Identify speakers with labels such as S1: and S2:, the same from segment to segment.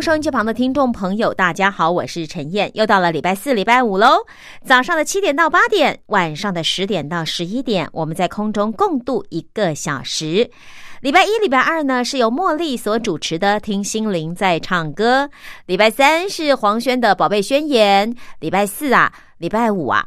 S1: 收音机旁的听众朋友，大家好，我是陈燕，又到了礼拜四、礼拜五喽。早上的七点到八点，晚上的十点到十一点，我们在空中共度一个小时。礼拜一、礼拜二呢，是由茉莉所主持的《听心灵在唱歌》；礼拜三是黄轩的《宝贝宣言》；礼拜四啊，礼拜五啊。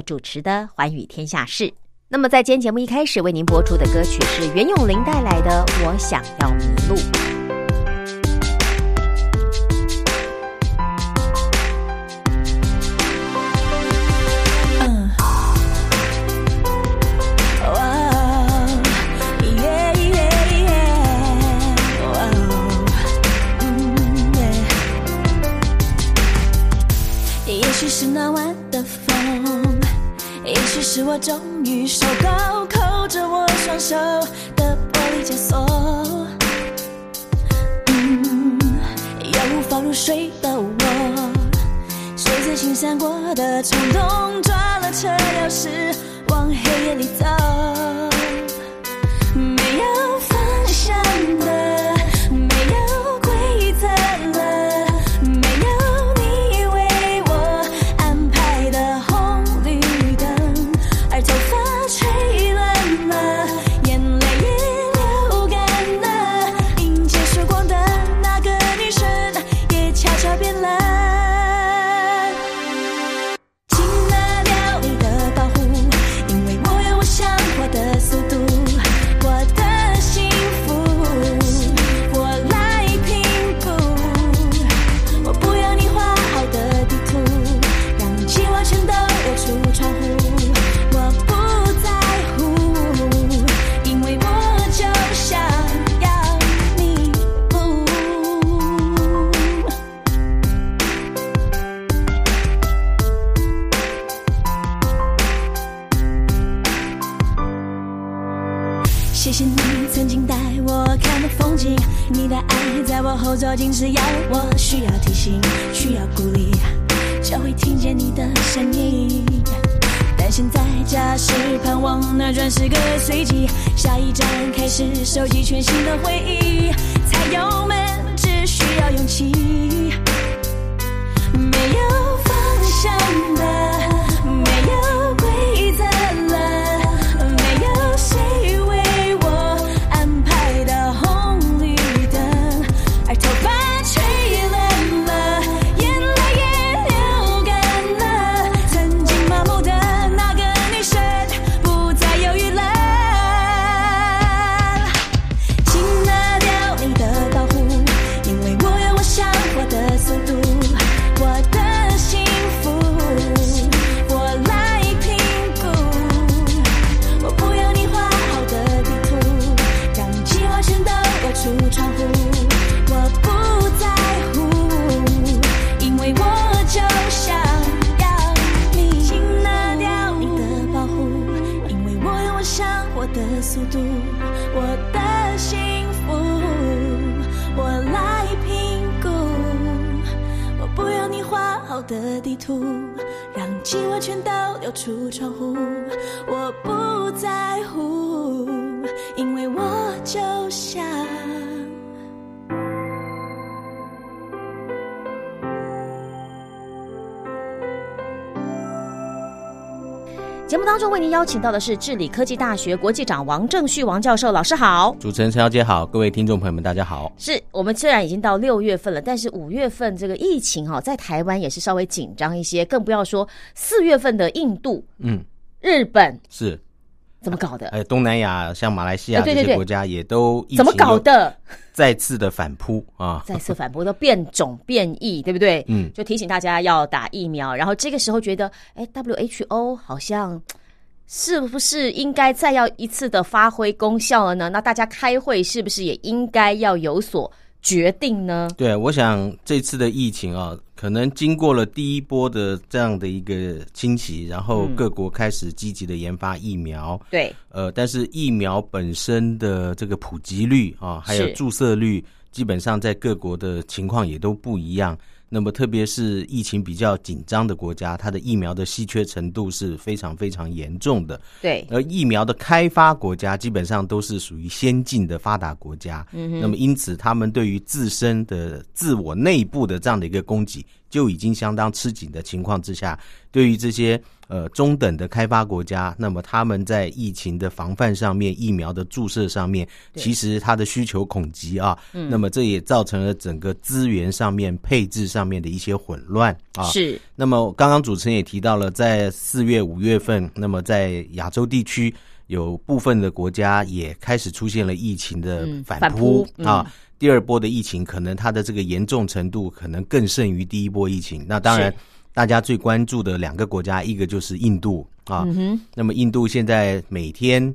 S1: 主持的《寰宇天下事》。那么，在今天节目一开始为您播出的歌曲是袁咏琳带来的《我想要迷路》。
S2: 是我终于受够扣着我双手的玻璃枷锁。嗯，要无法入睡的我，睡在青山过的冲动，抓了车钥匙往黑夜里走。只要我需要提醒，需要鼓励，就会听见你的声音。但现在驾驶，盼望那转是个随机，下一站开始收集全新的回忆。踩油门，只需要勇气，没有方向的。
S1: 节目当中为您邀请到的是治理科技大学国际长王正旭王教授，老师好，
S3: 主持人陈小姐好，各位听众朋友们大家好。
S1: 是我们虽然已经到六月份了，但是五月份这个疫情哈，在台湾也是稍微紧张一些，更不要说四月份的印度、嗯，日本
S3: 是，
S1: 怎么搞的？
S3: 哎，东南亚像马来西亚这些国家也都
S1: 怎么搞的？
S3: 再次的反扑啊，
S1: 再次反扑都变种变异，对不对？
S3: 嗯
S1: 就提醒大家要打疫苗。然后这个时候觉得，哎，WHO 好像是不是应该再要一次的发挥功效了呢？那大家开会是不是也应该要有所决定呢？
S3: 对，我想这次的疫情啊，可能经过了第一波的这样的一个侵袭，然后
S1: 嗯
S3: 各国开始积极的研发疫苗，
S1: 对，
S3: 呃，但是疫苗本身的这个普及率啊，还有注射率，基本上在各国的情况也都不一样。那么，特别是疫情比较紧张的国家，它的疫苗的稀缺程度是非常非常严重的。
S1: 对，
S3: 而疫苗的开发国家基本上都是属于先进的发达国家，嗯，那么因此他们对于自身的自我内部的这样的一个供给就已经相当吃紧的情况之下，对于这些呃中等的开发国家，那么他们在疫情的防范上面、疫苗的注射上面，其实它的需求恐急啊，嗯，那么这也造成了整个资源上面配置上面的一些混乱啊，
S1: 是，
S3: 那么刚刚主持人也提到了，在四月、五月份，那么在亚洲地区有部分的国家也开始出现了疫情的
S1: 嗯
S3: 反
S1: 反
S3: 扑
S1: 扑
S3: 啊。第二波的疫情可能它的这个严重程度可能更胜于第一波疫情。那当然
S1: 是，
S3: 大家最关注的两个国家，一个就是印度啊。
S1: 嗯，
S3: 那么印度现在每天。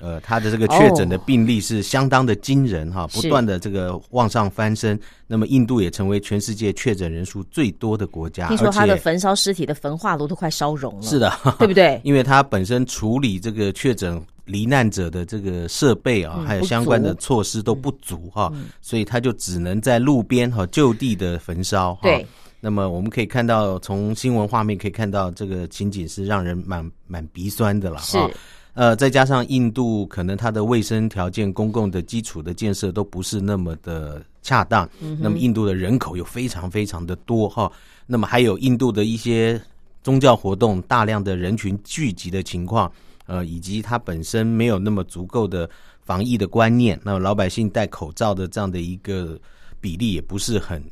S3: 呃，它的这个确诊的
S1: 哦
S3: 病例是相当的惊人哈，不断的这个往上翻身。那么印度也成为全世界确诊人数最多的国家，
S1: 听说他的焚烧尸体的焚化炉都快烧融了，
S3: 是，的，
S1: 对不对？
S3: 因为它本身处理这个确诊罹难者的这个设备啊，
S1: 嗯
S3: 还有相关的措施都不足哈，所以他就只能在路边哈就地的焚烧哈。
S1: 对，
S3: 那么我们可以看到，从新闻画面可以看到，这个情景是让人蛮蛮鼻酸的了
S1: 是。
S3: 哈。呃，再加上印度可能它的卫生条件、公共的基础的建设都不是那么的恰当，嗯那么印度的人口又非常非常的多哈，那么还有印度的一些宗教活动大量的人群聚集的情况，呃，以及它本身没有那么足够的防疫的观念，那么老百姓戴口罩的这样的一个比例也不是很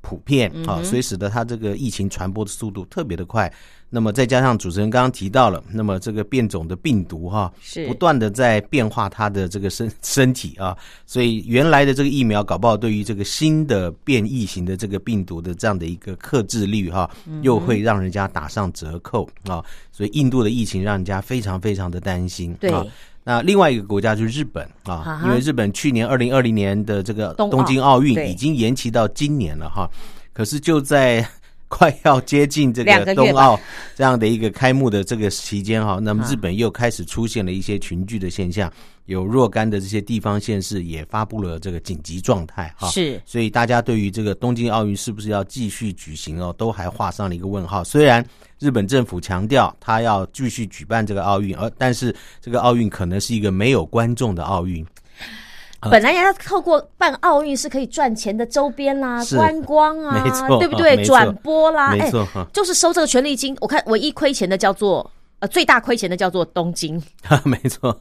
S3: 普遍啊，所以使得它这个疫情传播的速度特别的快。那么再加上主持人刚刚提到了，那么这个变种的病毒哈，
S1: 是
S3: 不断的在变化它的这个身 身体啊，所以原来的这个疫苗搞不好对于这个新的变异型的这个病毒的这样的一个克制率哈，又会让人家打上折扣啊，所以印度的疫情让人家非常非常的担心。
S1: 对
S3: 啊那另外一个国家就是日本啊因为日本去年二零二零年的这个东京奥运已经延期到今年了哈，可是就在 快要接近这
S1: 个
S3: 冬奥这样的一个开幕的这个期间哈，那么
S1: 啊
S3: 日本又开始出现了一些群聚的现象，有若干的这些地方县市也发布了这个紧急状态哈。
S1: 是
S3: 所以大家对于这个东京奥运是不是要继续举行哦，都还画上了一个问号。虽然日本政府强调他要继续举办这个奥运，而但是这个奥运可能是一个没有观众的奥运。
S1: 本来要透过办奥运是可以赚钱的周边啦、
S3: 是
S1: 观光啊，对不对？转播啦，哎
S3: 哈
S1: 就是收这个权利金。我看唯一亏钱的叫做呃，最大亏钱的叫做东京，
S3: 没错，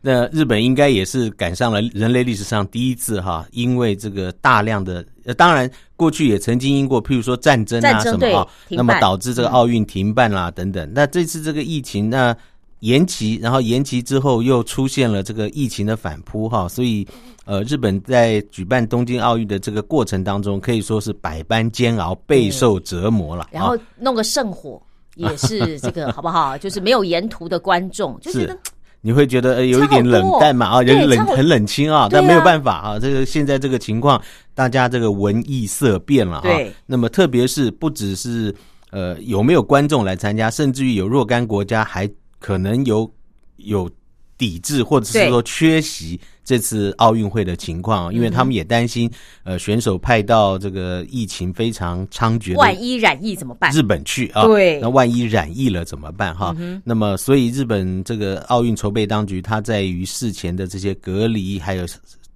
S3: 那日本应该也是赶上了人类历史上第一次哈，因为这个大量的，呃，当然过去也曾经因过，譬如说战争啊什么啊，那么导致这个奥运停办啦等等。那这次这个疫情那延期，然后延期之后又出现了这个疫情的反扑哈，所以呃，日本在举办东京奥运的这个过程当中，可以说是百般煎熬，备受折磨了。
S1: 然后
S3: 啊
S1: 弄个圣火。也是这个好不好？就是没有沿途的观众，就觉得
S3: 你会觉得呃有一点冷淡嘛啊，
S1: 对差好
S3: 人冷很冷清啊，但没有办法啊，这个现在这个情况，大家这个文艺色变了哈
S1: 对。
S3: 那么特别是不只是呃有没有观众来参加，甚至于有若干国家还可能有有抵制或者是说缺席这次奥运会的情况，因为他们也担心呃选手派到这个疫情非常猖獗的
S1: 万一染疫怎么办？
S3: 日本去啊，
S1: 对
S3: 那万一染疫了怎么办哈？那么所以日本这个奥运筹备当局，它在于事前的这些隔离还有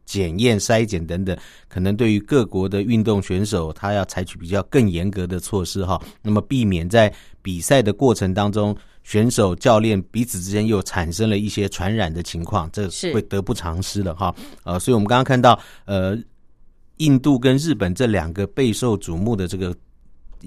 S3: 检验、筛检等等，可能对于各国的运动选手，他要采取比较更严格的措施哈。那么避免在比赛的过程当中，选手、教练彼此之间又产生了一些传染的情况，这
S1: 是
S3: 会得不偿失的哈。呃，所以我们刚刚看到，呃，印度跟日本这两个备受瞩目的这个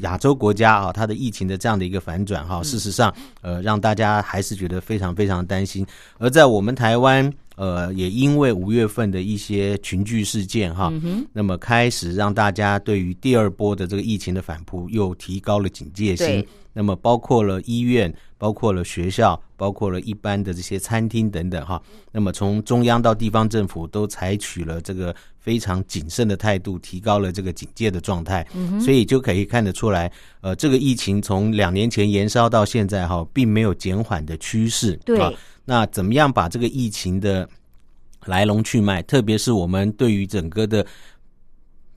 S3: 亚洲国家啊，它的疫情的这样的一个反转哈，事实上呃，让大家还是觉得非常非常担心。而在我们台湾。呃，也因为五月份的一些群聚事件哈，那么开始让大家对于第二波的这个疫情的反扑又提高了警戒心。那么包括了医院，包括了学校，包括了一般的这些餐厅等等哈。那么从中央到地方政府都采取了这个非常谨慎的态度，提高了这个警戒的状态。所以就可以看得出来，呃，这个疫情从两年前延烧到现在哈，并没有减缓的趋势。
S1: 对。
S3: 那怎么样把这个疫情的来龙去脉，特别是我们对于整个的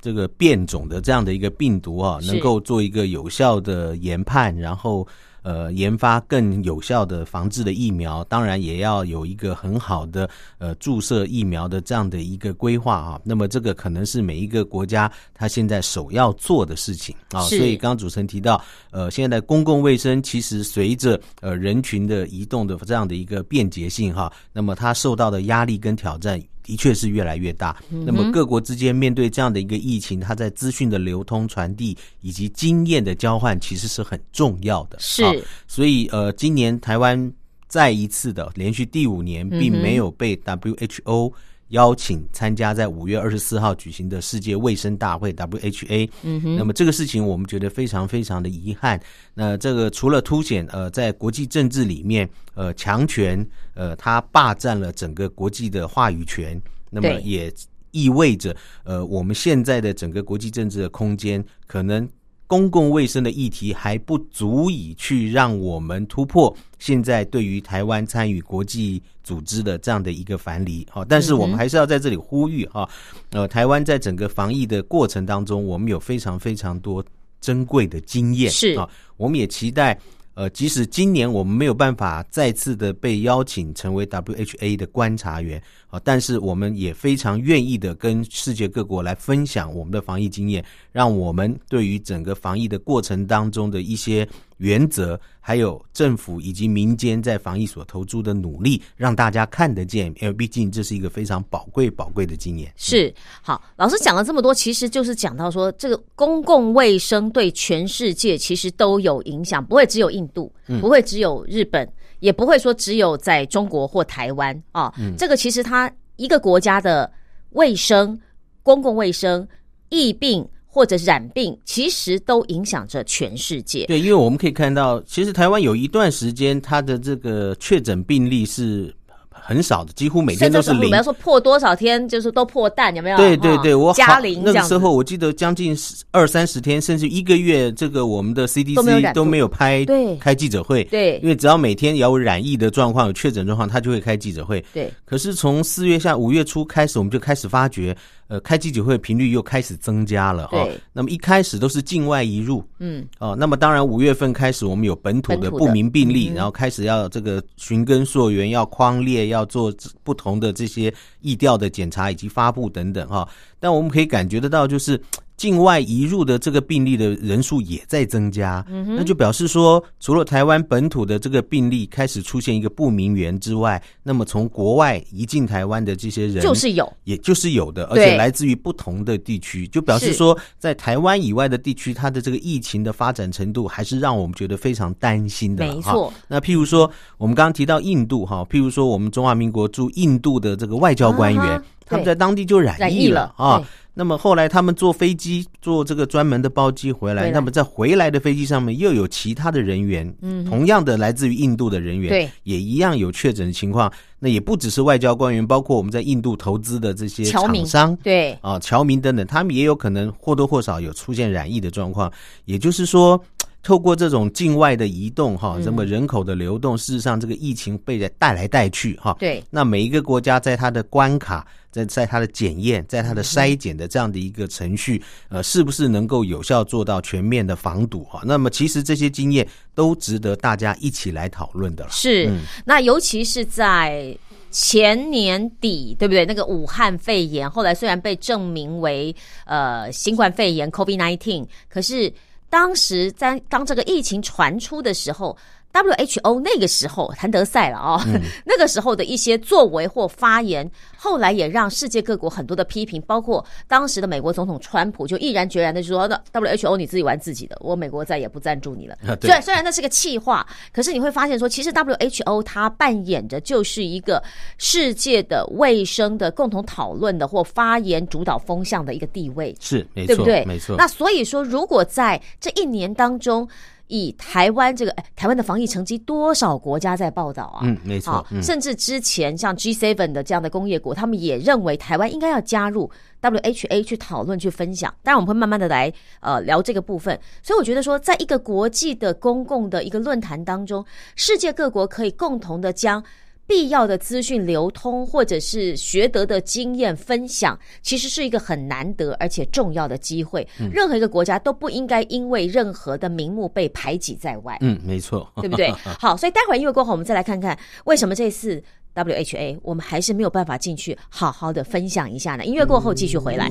S3: 这个变种的这样的一个病毒啊，能够做一个有效的研判，然后。呃，研发更有效的防治的疫苗，当然也要有一个很好的呃注射疫苗的这样的一个规划啊。那么这个可能是每一个国家他现在首要做的事情啊。所以刚刚主持人提到，呃，现在公共卫生其实随着呃人群的移动的这样的一个便捷性哈，那么它受到的压力跟挑战。的确是越来越大。那么各国之间面对这样的一个疫情，它在资讯的流通、传递以及经验的交换，其实是很重要的。
S1: 是，
S3: 所以呃，今年台湾再一次的连续第五年，并没有被 WHO 邀请参加在五月二十四号举行的世界卫生大会 （WHA）。嗯哼。那么这个事情，我们觉得非常非常的遗憾。那这个除了凸显呃，在国际政治里面，呃，强权。呃，它霸占了整个国际的话语权，那么也意味着，呃，我们现在的整个国际政治的空间，可能公共卫生的议题还不足以去让我们突破现在对于台湾参与国际组织的这样的一个樊篱啊。但是我们还是要在这里呼吁啊，呃，台湾在整个防疫的过程当中，我们有非常非常多珍贵的经验，
S1: 是
S3: 啊，我们也期待。呃，即使今年我们没有办法再次的被邀请成为 WHA 的观察员啊，但是我们也非常愿意的跟世界各国来分享我们的防疫经验，让我们对于整个防疫的过程当中的一些。原则，还有政府以及民间在防疫所投注的努力，让大家看得见。因为毕竟这是一个非常宝贵、宝贵的经验。
S1: 是好，老师讲了这么多，其实就是讲到说，这个公共卫生对全世界其实都有影响，不会只有印度，不会只有日本，也不会说只有在中国或台湾啊。这个其实它一个国家的卫生、公共卫生、疫病。或者染病，其实都影响着全世界。
S3: 对，因为我们可以看到，其实台湾有一段时间，它的这个确诊病例是。很少的，几乎每天都是零。
S1: 我们要说破多少天，就是都破蛋，有没有？
S3: 对对对，我
S1: 加零
S3: 那个时候，我记得将近二三十天，甚至一个月，这个我们的 CDC 都没有拍
S1: 对
S3: 开记者会。
S1: 对，
S3: 因为只要每天有染疫的状况、有确诊状况，他就会开记者会。
S1: 对。
S3: 可是从四月下五月初开始，我们就开始发觉，呃，开记者会频率又开始增加了。
S1: 对。
S3: 那么一开始都是境外移入。嗯。哦，那么当然五月份开始，我们有本土的不明病例，然后开始要这个寻根溯源，要框列，要做不。同的这些疫调的检查以及发布等等哈，但我们可以感觉得到，就是境外移入的这个病例的人数也在增加，那就表示说，除了台湾本土的这个病例开始出现一个不明源之外，那么从国外移进台湾的这些人
S1: 就是有，
S3: 也就是有的，而且来自于不同的地区，就表示说，在台湾以外的地区，它的这个疫情的发展程度还是让我们觉得非常担心的。
S1: 没错，
S3: 那譬如说，我们刚刚提到印度哈，譬如说我们中华民国驻印度的这个外交官员，他们在当地就染疫了啊。那么后来他们坐飞机，坐这个专门的包机回来，那么在回来的飞机上面又有其他的人员，嗯，同样的来自于印度的人员，
S1: 对，
S3: 也一样有确诊的情况。那也不只是外交官员，包括我们在印度投资的这些厂商，
S1: 对
S3: 啊，侨民等等，他们也有可能或多或少有出现染疫的状况。也就是说。透过这种境外的移动，哈，那么人口的流动，事实上这个疫情被带来带去，哈，
S1: 对。
S3: 那每一个国家在它的关卡，在在它的检验，在它的筛检的这样的一个程序，呃，是不是能够有效做到全面的防堵？哈，那么其实这些经验都值得大家一起来讨论的。
S1: 是，那尤其是在前年底，对不对？那个武汉肺炎后来虽然被证明为呃新冠肺炎 （COVID-19），可是。当时在当这个疫情传出的时候，WHO 那个时候谭德赛了哦，那个时候的一些作为或发言，后来也让世界各国很多的批评，包括当时的美国总统川普就毅然决然的说：“那 WHO 你自己玩自己的，我美国再也不赞助你了。”虽然虽然那是个气话，可是你会发现说，其实 WHO 它扮演着就是一个世界的卫生的共同讨论的或发言主导风向的一个地位，
S3: 是没错，
S1: 对不对？
S3: 没错。
S1: 那所以说，如果在这一年当中，以台湾这个，哎，台湾的防疫成绩，多少国家在报道啊？
S3: 嗯，没错。
S1: 甚至之前像 G7 的这样的工业国，他们也认为台湾应该要加入 WHA 去讨论、去分享。当然，我们会慢慢的来呃聊这个部分。所以我觉得说，在一个国际的公共的一个论坛当中，世界各国可以共同的将。必要的资讯流通，或者是学得的经验分享，其实是一个很难得而且重要的机会。任何一个国家都不应该因为任何的名目被排挤在外。
S3: 嗯，没错，
S1: 对不对？好，所以待会儿音乐过后，我们再来看看为什么这次 WHA 我们还是没有办法进去好好的分享一下呢？音乐过后继续回来。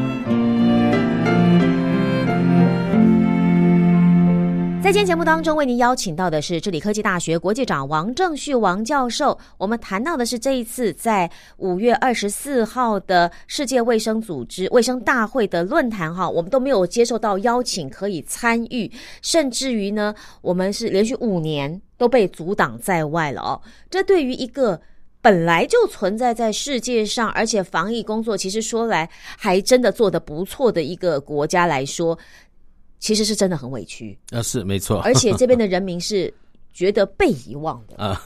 S1: 在今天节目当中，为您邀请到的是智理科技大学国际长王正旭王教授。我们谈到的是这一次在五月二十四号的世界卫生组织卫生大会的论坛哈，我们都没有接受到邀请可以参与，甚至于呢，我们是连续五年都被阻挡在外了哦。这对于一个本来就存在在世界上，而且防疫工作其实说来还真的做得不错的一个国家来说。其实是真的很委屈，
S3: 啊，是没错，
S1: 而且这边的人民是觉得被遗忘的。
S3: 啊，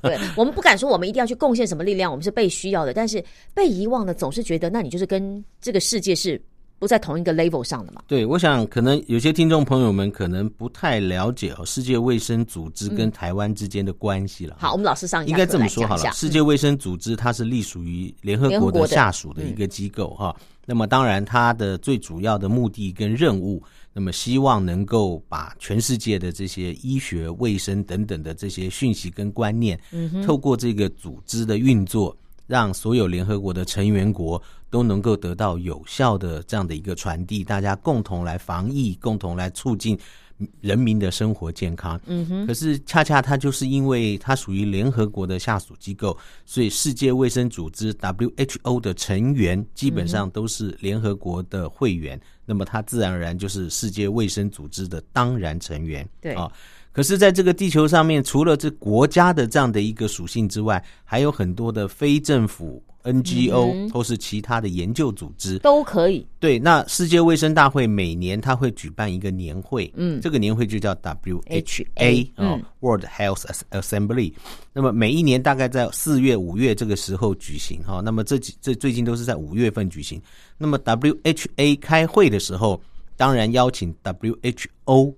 S1: 对我们不敢说我们一定要去贡献什么力量，我们是被需要的，但是被遗忘的总是觉得，那你就是跟这个世界是不在同一个 level 上的嘛？
S3: 对，我想可能有些听众朋友们可能不太了解哦，世界卫生组织跟台湾之间的关系了。
S1: 好，我们老师上一
S3: 应该这么说好了，世界卫生组织它是隶属于联合国的下属的一个机构哈。那么当然，它的最主要的目的跟任务，那么希望能够把全世界的这些医学卫生等等的这些讯息跟观念，透过这个组织的运作，让所有联合国的成员国都能够得到有效的这样的一个传递，大家共同来防疫，共同来促进。人民的生活健康，嗯哼。可是恰恰它就是因为它属于联合国的下属机构，所以世界卫生组织 WHO 的成员基本上都是联合国的会员，那么它自然而然就是世界卫生组织的当然成员。
S1: 对啊。
S3: 可是，在这个地球上面，除了这国家的这样的一个属性之外，还有很多的非政府。NGO 或是其他的研究组织
S1: 都可以。
S3: 对，那世界卫生大会每年它会举办一个年会，嗯，这个年会就叫 WHA 啊，World Health Assembly。那么每一年大概在四月、五月这个时候举行哈。那么这几这最近都是在五月份举行。那么 WHA 开会的时候，当然邀请 WHO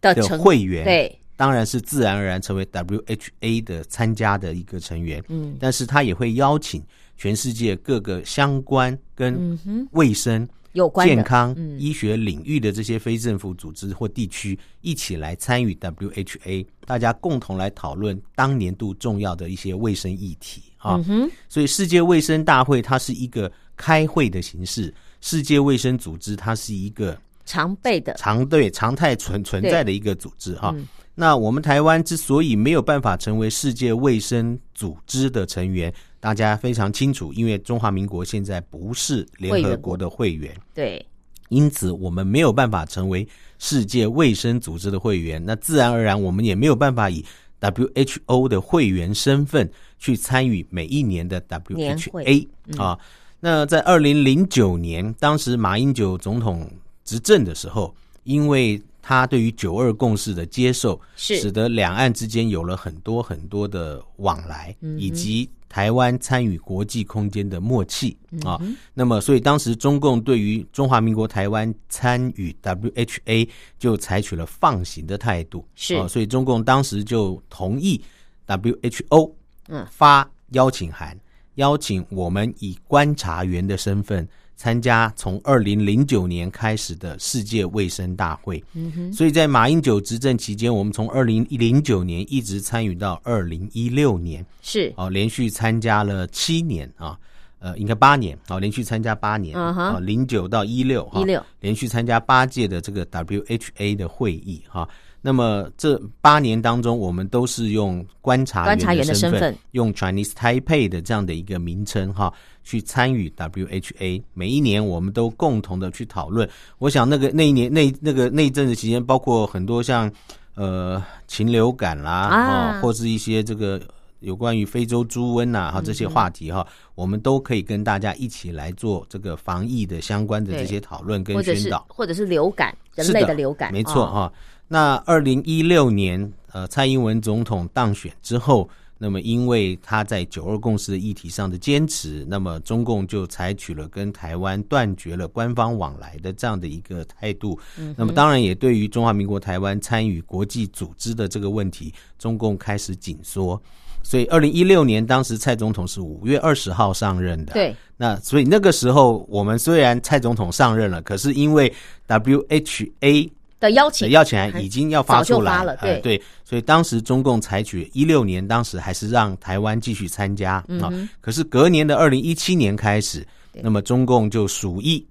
S3: 的会员，
S1: 对，
S3: 当然是自然而然成为 WHA 的参加的一个成员。嗯，但是他也会邀请。全世界各个相关跟卫生、
S1: 有关
S3: 健康、医学领域的这些非政府组织或地区一起来参与 WHA，大家共同来讨论当年度重要的一些卫生议题啊。所以世界卫生大会它是一个开会的形式，世界卫生组织它是一个
S1: 常备的、
S3: 常对常态存存在的一个组织哈。那我们台湾之所以没有办法成为世界卫生组织的成员。大家非常清楚，因为中华民国现在不是联合国的会员，
S1: 对，
S3: 因此我们没有办法成为世界卫生组织的会员。那自然而然，我们也没有办法以 WHO 的会员身份去参与每一年的 WHA 啊。那在二零零九年，当时马英九总统执政的时候，因为他对于九二共识的接受，使得两岸之间有了很多很多的往来，以及。台湾参与国际空间的默契啊，那么所以当时中共对于中华民国台湾参与 WHA 就采取了放行的态度，
S1: 是
S3: 啊，所以中共当时就同意 WHO 嗯发邀请函，邀请我们以观察员的身份。参加从二零零九年开始的世界卫生大会，嗯哼，所以在马英九执政期间，我们从二零零九年一直参与到二零一六年，
S1: 是。
S3: 哦，连续参加了七年啊，呃，应该八年啊，连续参加八年啊，零九到一六，
S1: 一六。
S3: 连续参加八届的这个 WHA 的会议哈。那么这八年当中，我们都是用观察员的身份，用 Chinese Taipei 的这样的一个名称哈，去参与 WHA。每一年，我们都共同的去讨论。我想，那个那一年那那个那一阵子期间，包括很多像呃禽流感啦啊，或是一些这个有关于非洲猪瘟呐哈这些话题哈，我们都可以跟大家一起来做这个防疫的相关的这些讨论跟宣导，
S1: 或者是流感人类的流感，
S3: 没错哈。那二零一六年，呃，蔡英文总统当选之后，那么因为他在九二共识的议题上的坚持，那么中共就采取了跟台湾断绝了官方往来的这样的一个态度。那么当然也对于中华民国台湾参与国际组织的这个问题，中共开始紧缩。所以二零一六年，当时蔡总统是五月二十号上任的。
S1: 对。
S3: 那所以那个时候，我们虽然蔡总统上任了，可是因为 WHA。
S1: 的邀请，
S3: 邀请函已经要发出来
S1: 了，对
S3: 对，所以当时中共采取一六年，当时还是让台湾继续参加啊。可是隔年的二零一七年开始，那么中共就鼠疫，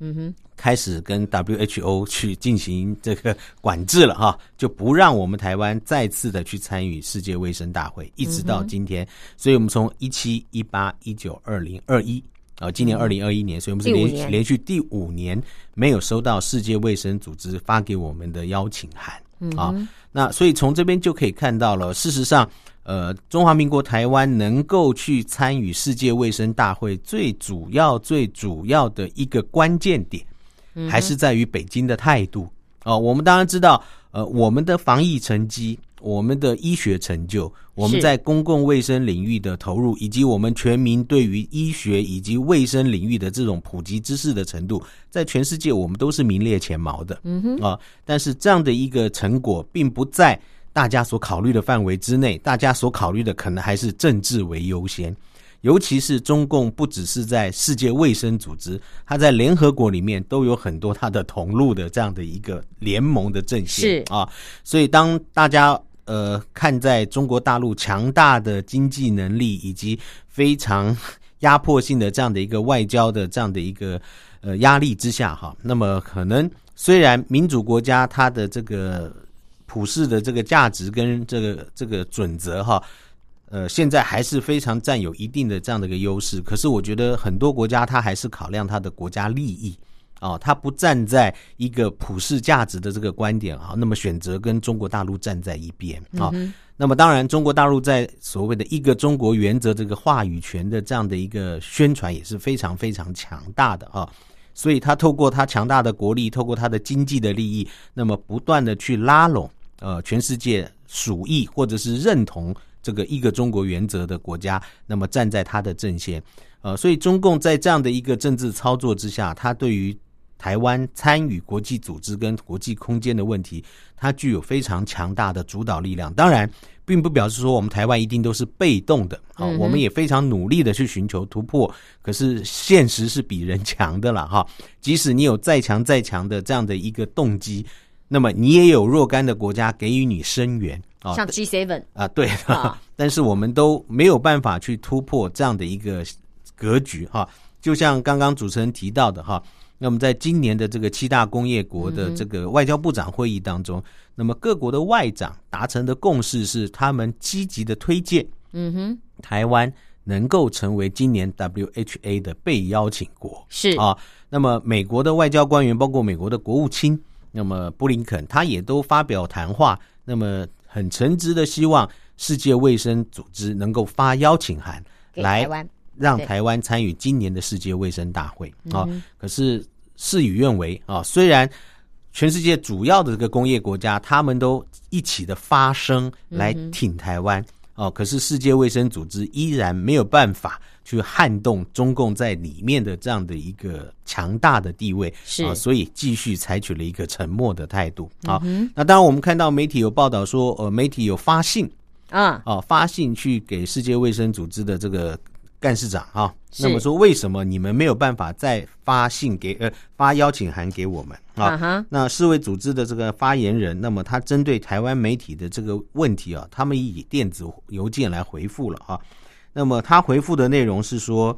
S3: 嗯哼，开始跟 WHO 去进行这个管制了哈，就不让我们台湾再次的去参与世界卫生大会，一直到今天。所以我们从一七、一八、一九、二零、二一。啊，今年二零二一年，所以我们是连连续第五年没有收到世界卫生组织发给我们的邀请函。啊。那所以从这边就可以看到了，事实上，呃，中华民国台湾能够去参与世界卫生大会，最主要、最主要的一个关键点，还是在于北京的态度。哦，我们当然知道，呃，我们的防疫成绩、我们的医学成就、我们在公共卫生领域的投入，以及我们全民对于医学以及卫生领域的这种普及知识的程度，在全世界我们都是名列前茅的。嗯哼，啊，但是这样的一个成果，并不在大家所考虑的范围之内，大家所考虑的可能还是政治为优先。尤其是中共不只是在世界卫生组织，它在联合国里面都有很多它的同路的这样的一个联盟的阵线
S1: 是
S3: 啊，所以当大家呃看在中国大陆强大的经济能力以及非常压迫性的这样的一个外交的这样的一个呃压力之下哈，那么可能虽然民主国家它的这个普世的这个价值跟这个这个准则哈。呃，现在还是非常占有一定的这样的一个优势。可是我觉得很多国家它还是考量它的国家利益哦，它不站在一个普世价值的这个观点啊，那么选择跟中国大陆站在一边啊。那么当然，中国大陆在所谓的一个中国原则这个话语权的这样的一个宣传也是非常非常强大的啊。所以它透过它强大的国力，透过它的经济的利益，那么不断的去拉拢呃全世界属意或者是认同。这个一个中国原则的国家，那么站在他的阵线，呃，所以中共在这样的一个政治操作之下，他对于台湾参与国际组织跟国际空间的问题，它具有非常强大的主导力量。当然，并不表示说我们台湾一定都是被动的啊，我们也非常努力的去寻求突破。可是现实是比人强的了 哈，即使你有再强再强的这样的一个动机，那么你也有若干的国家给予你声援。
S1: 像 G seven
S3: 啊，对，但是我们都没有办法去突破这样的一个格局哈。就像刚刚主持人提到的哈，那么在今年的这个七大工业国的这个外交部长会议当中，那么各国的外长达成的共识是，他们积极的推荐，
S1: 嗯哼，
S3: 台湾能够成为今年 WHA 的被邀请国
S1: 是
S3: 啊。那么美国的外交官员，包括美国的国务卿，那么布林肯，他也都发表谈话，那么。很诚挚的希望世界卫生组织能够发邀请函来让台湾参与今年的世界卫生大会啊。可是事与愿违啊，虽然全世界主要的这个工业国家他们都一起的发声来挺台湾哦，可是世界卫生组织依然没有办法。去撼动中共在里面的这样的一个强大的地位，
S1: 是
S3: 啊，所以继续采取了一个沉默的态度啊。那当然，我们看到媒体有报道说，呃，媒体有发信
S1: 啊，
S3: 啊，发信去给世界卫生组织的这个干事长啊，那么说为什么你们没有办法再发信给呃发邀请函给我们啊？那世卫组织的这个发言人，那么他针对台湾媒体的这个问题啊，他们以电子邮件来回复了啊。那么他回复的内容是说，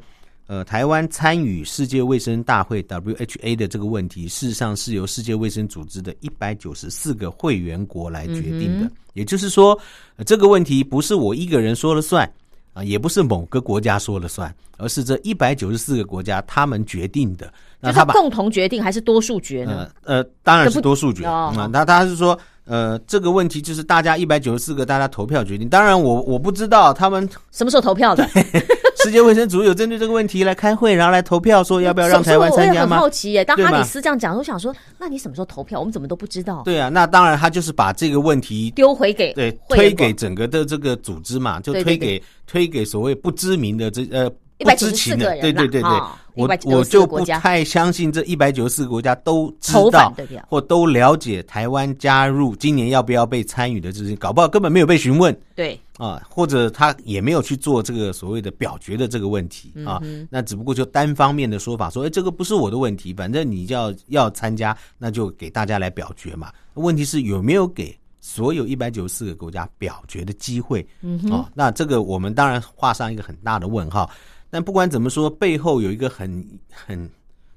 S3: 呃，台湾参与世界卫生大会 （WHA） 的这个问题，事实上是由世界卫生组织的一百九十四个会员国来决定的。也就是说，这个问题不是我一个人说了算啊，也不是某个国家说了算，而是这一百九十四个国家他们决定的。
S1: 那他共同决定还是多数决
S3: 呢？呃，当然是多数决啊。那他是说。呃，这个问题就是大家一百九十四个大家投票决定。当然，我我不知道他们
S1: 什么时候投票的。
S3: 世界卫生组织有针对这个问题来开会，然后来投票，说要不要让台湾参加吗？
S1: 很好奇耶。当哈里斯这样讲，我想说，那你什么时候投票？我们怎么都不知道？
S3: 对啊，那当然，他就是把这个问题
S1: 丢回给
S3: 对推给整个的这个组织嘛，就推给推给所谓不知名的这呃。
S1: 一百九十四个
S3: 人，对对对对，我我就不太相信这一百九十四个国家都知道或都了解台湾加入今年要不要被参与的这些，搞不好根本没有被询问，
S1: 对。
S3: 啊，或者他也没有去做这个所谓的表决的这个问题。啊，那只不过就单方面的说法说，哎，这个不是我的问题，反正你要要参加，那就给大家来表决嘛。问题是有没有给所有一百九十四个国家表决的机会？嗯哦，那这个我们当然画上一个很大的问号。但不管怎么说，背后有一个很很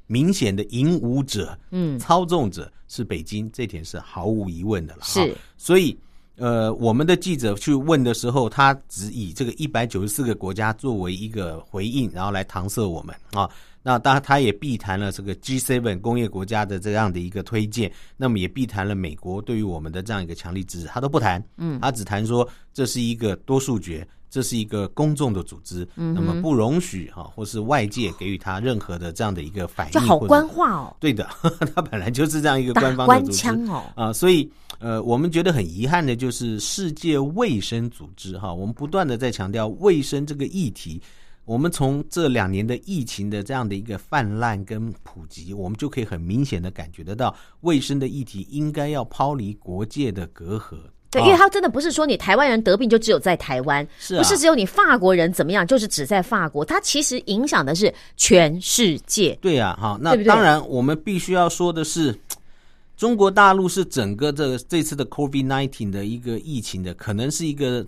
S3: 明显的引舞者，嗯，操纵者是北京，这点是毫无疑问的了。
S1: 是，
S3: 所以呃，我们的记者去问的时候，他只以这个一百九十四个国家作为一个回应，然后来搪塞我们啊。那当然，他也避谈了这个 G7 工业国家的这样的一个推荐，那么也避谈了美国对于我们的这样一个强力支持，他都不谈。嗯，他只谈说这是一个多数决。这是一个公众的组织，那么不容许哈、或是外界给予他任何的这样的一个反应，
S1: 就好官话哦，
S3: 对的，他本来就是这样一个官方的组织
S1: 腔哦，
S3: 啊，所以呃，我们觉得很遗憾的就是世界卫生组织哈，我们不断的在强调卫生这个议题。我们从这两年的疫情的这样的一个泛滥跟普及，我们就可以很明显的感觉得到，卫生的议题应该要抛离国界的隔阂。
S1: 对，
S3: 啊。
S1: 因为他真的不是说你台湾人得病就只有在台湾，
S3: 是啊。
S1: 不是只有你法国人怎么样，就是只在法国，它其实影响的是全世界。
S3: 对呀、哈，那当然，我们必须要说的是，中国大陆是整个这个这次的 COVID nineteen 的一个疫情的，可能是一个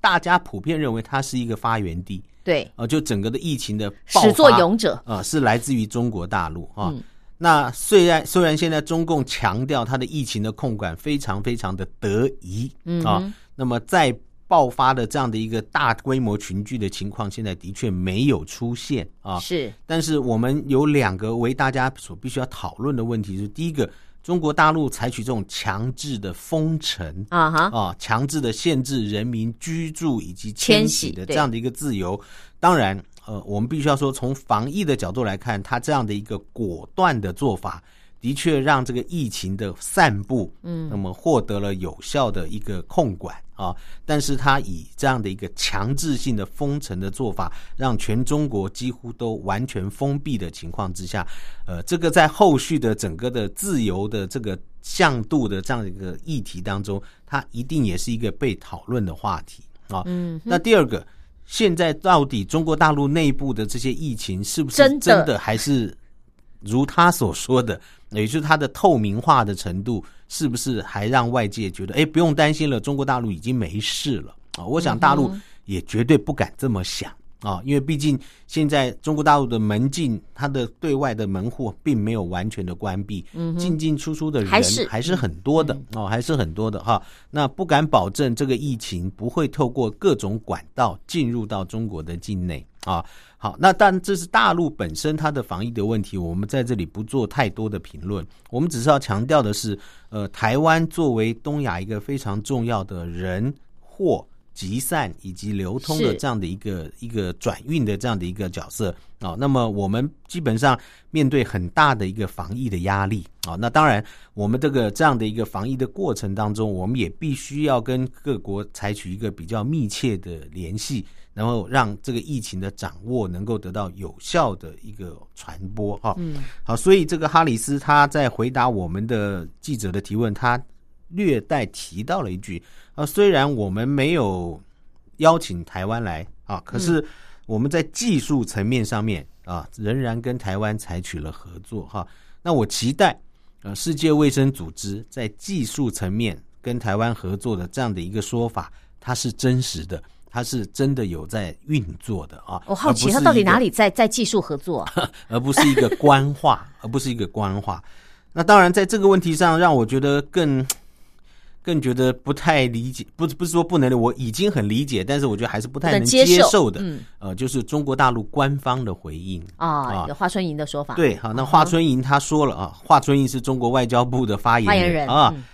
S3: 大家普遍认为它是一个发源地
S1: 对，
S3: 啊、呃就整个的疫情的
S1: 始作俑者，
S3: 啊、是来自于中国大陆啊。
S1: 嗯
S3: 那虽然虽然现在中共强调它的疫情的控管非常非常的得宜
S1: 嗯
S3: 啊，那么在爆发的这样的一个大规模群聚的情况，现在的确没有出现啊。
S1: 是。
S3: 但是我们有两个为大家所必须要讨论的问题是：第一个，中国大陆采取这种强制的封城
S1: 啊哈，
S3: 啊，强制的限制人民居住以及
S1: 迁徙
S3: 的这样的一个自由，当然，呃，我们必须要说，从防疫的角度来看，他这样的一个果断的做法。的确让这个疫情的散布，嗯，那么获得了有效的一个控管啊，但是他以这样的一个强制性的封城的做法，让全中国几乎都完全封闭的情况之下，呃，这个在后续的整个的自由的这个向度的这样一个议题当中，它一定也是一个被讨论的话题啊。嗯，那第二个，现在到底中国大陆内部的这些疫情是不是
S1: 真的。
S3: 真的还是如他所说的，也就是它的透明化的程度，是不是还让外界觉得，哎，不用担心了，中国大陆已经没事了。啊？我想大陆也绝对不敢这么想啊，因为毕竟现在中国大陆的门禁，它的对外的门户并没有完全的关闭，进进出出的人
S1: 还是
S3: 还是很多的哦，还是很多的哈。那不敢保证这个疫情不会透过各种管道进入到中国的境内啊。好，那但这是大陆本身它的防疫的问题，我们在这里不做太多的评论。我们只是要强调的是，呃，台湾作为东亚一个非常重要的人货集散以及流通的这样的一个一个转运的这样的一个角色。啊、那么我们基本上面对很大的一个防疫的压力。啊、那当然，我们这个这样的一个防疫的过程当中，我们也必须要跟各国采取一个比较密切的联系，然后让这个疫情的掌握能够得到有效的一个传播。哈。嗯，好，所以这个哈里斯他在回答我们的记者的提问，他略带提到了一句啊，虽然我们没有邀请台湾来啊，可是我们在技术层面上面啊，仍然跟台湾采取了合作哈。那我期待呃，世界卫生组织在技术层面跟台湾合作的这样的一个说法，它是真实的，它是真的有在运作的啊。
S1: 我好奇
S3: 而不是一个
S1: 他到底哪里在在技术合作啊？
S3: 而不是一个官话，而不是一个官话。那当然，在这个问题上，让我觉得更更觉得不太理解，不是不是说不能理，我已经很理解，但是我觉得还是不太
S1: 能
S3: 能
S1: 接受
S3: 受的。
S1: 嗯
S3: 呃，就是中国大陆官方的回应。
S1: 啊，有华春莹的说法，
S3: 对，好，那华春莹他说了啊，华春莹是中国外交部的发言
S1: 人
S3: 啊，
S1: 嗯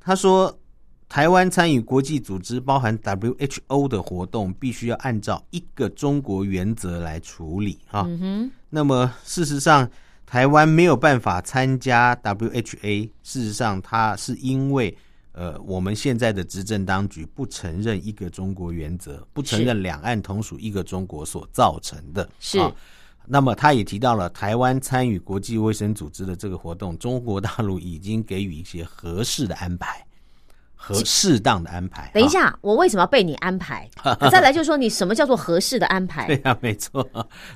S3: 他说，台湾参与国际组织，包含 WHO 的活动，必须要按照一个中国原则来处理啊。
S1: 嗯哼，
S3: 那么事实上，台湾没有办法参加 WHA，事实上它是因为呃我们现在的执政当局不承认一个中国原则，不承认两岸同属一个中国所造成的。
S1: 是
S3: 啊那么他也提到了台湾参与国际卫生组织的这个活动，中国大陆已经给予一些合适的安排，和适当的安排。啊
S1: 等一下，我为什么要被你安排？啊再来就是说，你什么叫做合适的安排？
S3: 对呀、没错，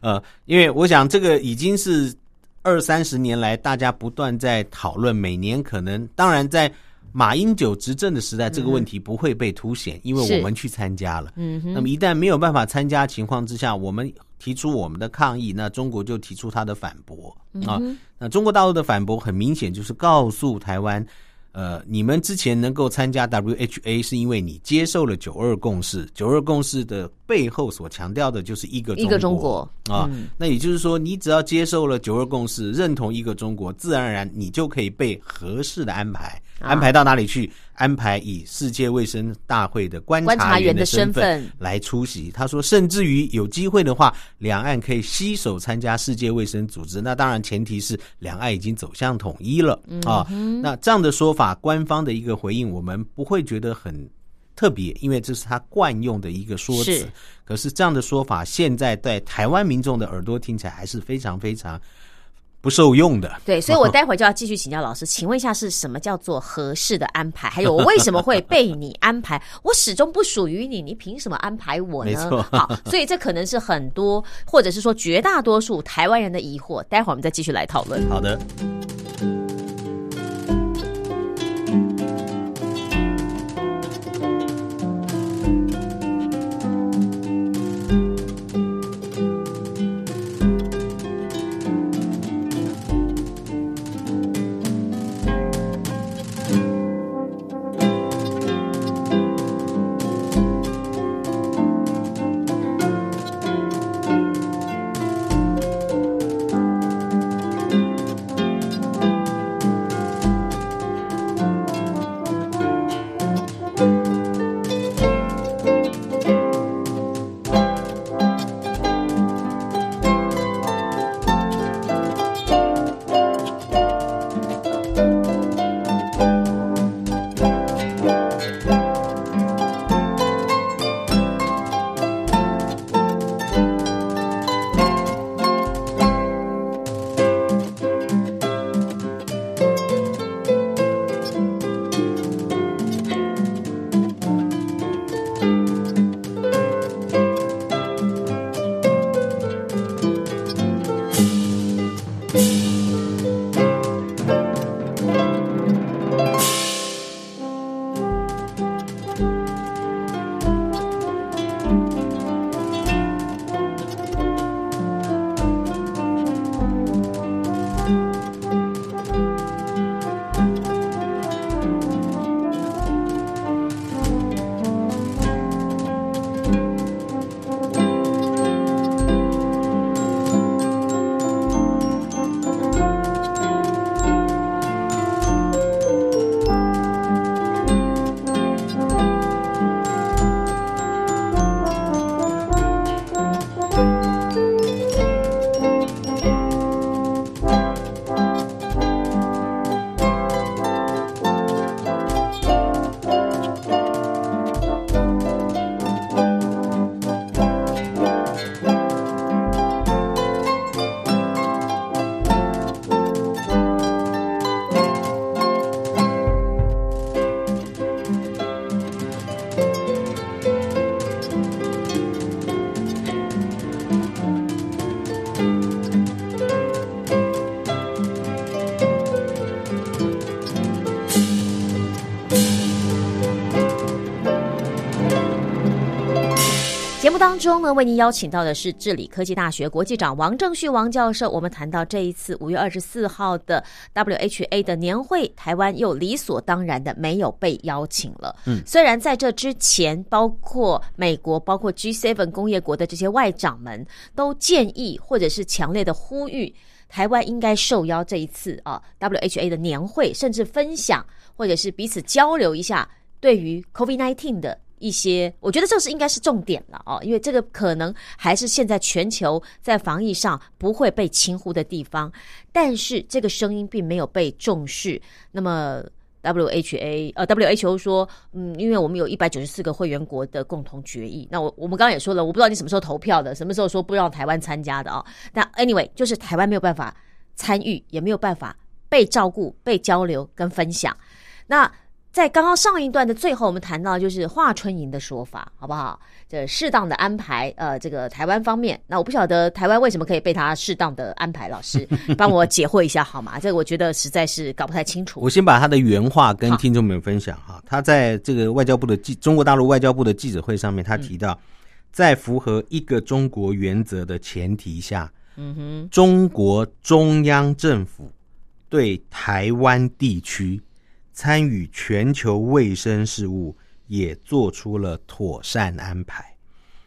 S3: 呃，因为我想这个已经是二三十年来大家不断在讨论，每年可能当然在马英九执政的时代，这个问题不会被凸显，因为我们去参加了。
S1: 嗯哼，
S3: 那么一旦没有办法参加情况之下，我们提出我们的抗议，那中国就提出他的反驳
S1: 嗯
S3: 啊。那中国大陆的反驳很明显就是告诉台湾。呃，你们之前能够参加 WHA 是因为你接受了九二共识，九二共识的背后所强调的就是一个
S1: 一个中国
S3: 啊。
S1: 嗯
S3: 那也就是说，你只要接受了九二共识，认同一个中国，自然而然你就可以被合适的安排安排到哪里去？安排以世界卫生大会的观
S1: 观察员的
S3: 身
S1: 身份
S3: 份来出席。他说，甚至于有机会的话，两岸可以携手参加世界卫生组织。那当然，前提是两岸已经走向统一了、
S1: 嗯
S3: 啊。那这样的说法，官方的一个回应，我们不会觉得很特别，因为这是他惯用的一个说辞。可是这样的说法，现在在台湾民众的耳朵听起来还是非常非常不受用的。
S1: 对，所以我 待会儿就要继续请教老师，请问一下是什么叫做合适的安排？还有我为什么会被你安排？我始终不属于你，你凭什么安排我呢？好，所以这可能是很多，或者是说绝大多数台湾人的疑惑。待会儿我们再继续来讨论。
S3: 好的。
S1: 节目当中呢，为您邀请到的是治理科技大学国际长王正旭王教授。我们谈到这一次五月二十四号的 WHA 的年会，台湾又理所当然的没有被邀请了。嗯，虽然在这之前，包括美国、包括 G7 工业国的这些外长们都建议或者是强烈的呼吁，台湾应该受邀这一次啊 WHA 的年会，甚至分享或者是彼此交流一下对于 COVID-19 的一些，我觉得这是应该是重点了哦，因为这个可能还是现在全球在防疫上不会被轻忽的地方，但是这个声音并没有被重视。那么 WHA 呃 WHO 说，嗯，因为我们有一百九十四个会员国的共同决议，那我我们刚刚也说了，我不知道你什么时候投票的，什么时候说不让台湾参加的啊、那 anyway 就是台湾没有办法参与，也没有办法被照顾、被交流跟分享。那在刚刚上一段的最后，我们谈到就是华春莹的说法，好不好？这适当的安排，呃，这个台湾方面，那我不晓得台湾为什么可以被他适当的安排，老师 帮我解惑一下好吗？这个我觉得实在是搞不太清楚
S3: 我。先把他的原话跟
S1: 好
S3: 听众们分享哈。他在这个外交部的记中国大陆外交部的记者会上面，他提到，在符合一个中国原则的前提下，
S1: 嗯哼，
S3: 中国中央政府对台湾地区参与全球卫生事务也做出了妥善安排。